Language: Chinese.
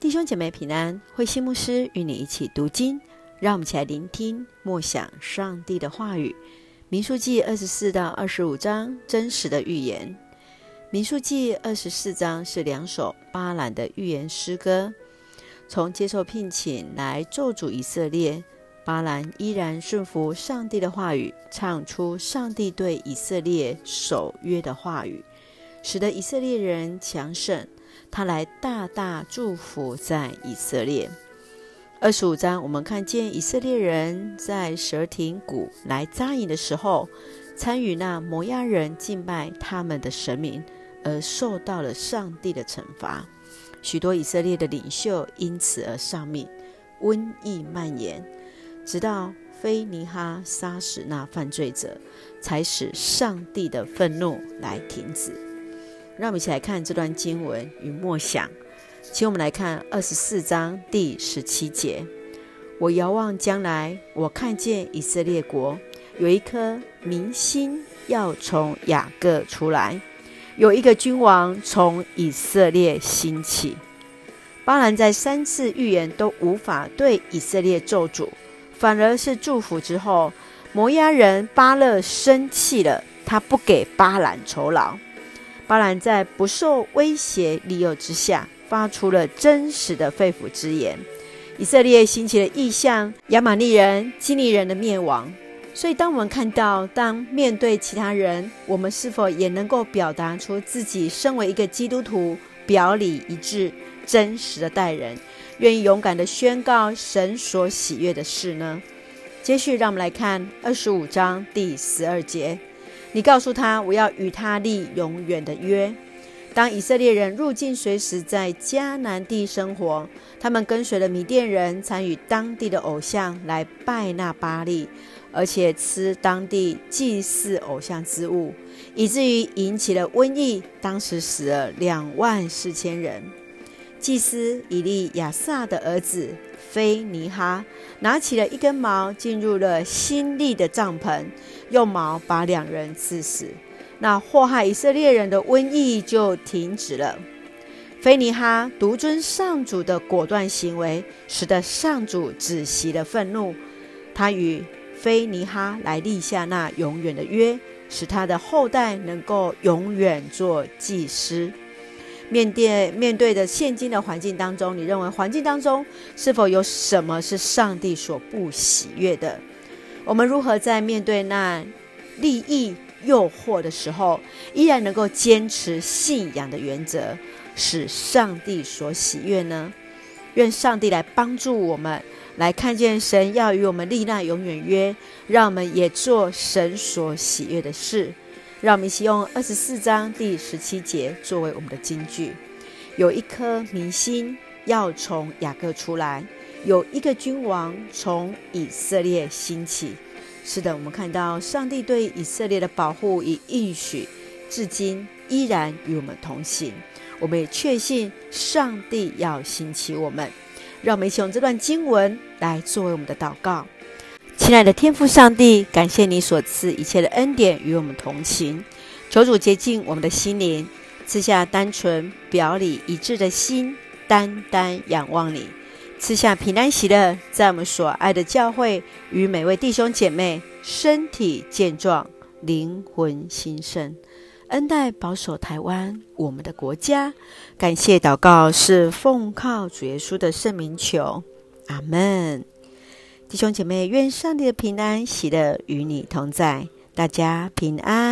弟兄姐妹平安，慧馨牧师与你一起读经，让我们一起来聆听默想上帝的话语。民数记二十四到二十五章真实的预言。民数记二十四章是两首巴兰的预言诗歌，从接受聘请来咒诅以色列，巴兰依然顺服上帝的话语，唱出上帝对以色列守约的话语，使得以色列人强盛。他来大大祝福在以色列。二十五章，我们看见以色列人在蛇廷谷来扎营的时候，参与那摩押人敬拜他们的神明，而受到了上帝的惩罚。许多以色列的领袖因此而丧命，瘟疫蔓延，直到非尼哈杀死那犯罪者，才使上帝的愤怒来停止。让我们一起来看这段经文与默想，请我们来看二十四章第十七节。我遥望将来，我看见以色列国有一颗明星要从雅各出来，有一个君王从以色列兴起。巴兰在三次预言都无法对以色列咒诅，反而是祝福之后，摩押人巴勒生气了，他不给巴兰酬劳。巴兰在不受威胁利诱之下，发出了真实的肺腑之言。以色列兴起了异象，亚玛力人、基尼人的灭亡。所以，当我们看到，当面对其他人，我们是否也能够表达出自己身为一个基督徒，表里一致、真实的待人，愿意勇敢地宣告神所喜悦的事呢？接续，让我们来看二十五章第十二节。你告诉他，我要与他立永远的约。当以色列人入境随时在迦南地生活，他们跟随了米甸人，参与当地的偶像来拜那巴力，而且吃当地祭祀偶像之物，以至于引起了瘟疫，当时死了两万四千人。祭司以利亚撒的儿子非尼哈拿起了一根矛，进入了新立的帐篷，用矛把两人刺死。那祸害以色列人的瘟疫就停止了。非尼哈独尊上主的果断行为，使得上主止息了愤怒。他与非尼哈来立下那永远的约，使他的后代能够永远做祭司。面对面对的现今的环境当中，你认为环境当中是否有什么是上帝所不喜悦的？我们如何在面对那利益诱惑的时候，依然能够坚持信仰的原则，使上帝所喜悦呢？愿上帝来帮助我们，来看见神要与我们立那永远约，让我们也做神所喜悦的事。让我们一起用二十四章第十七节作为我们的金句：有一颗明星要从雅各出来，有一个君王从以色列兴起。是的，我们看到上帝对以色列的保护与应许，至今依然与我们同行。我们也确信上帝要兴起我们。让我们一起用这段经文来作为我们的祷告。亲爱的天父上帝，感谢你所赐一切的恩典与我们同行。求主洁净我们的心灵，赐下单纯、表里一致的心，单单仰望你。赐下平安喜乐，在我们所爱的教会与每位弟兄姐妹身体健壮、灵魂兴盛，恩待保守台湾我们的国家。感谢祷告是奉靠主耶稣的圣名求，阿门。弟兄姐妹，愿上帝的平安喜乐与你同在，大家平安。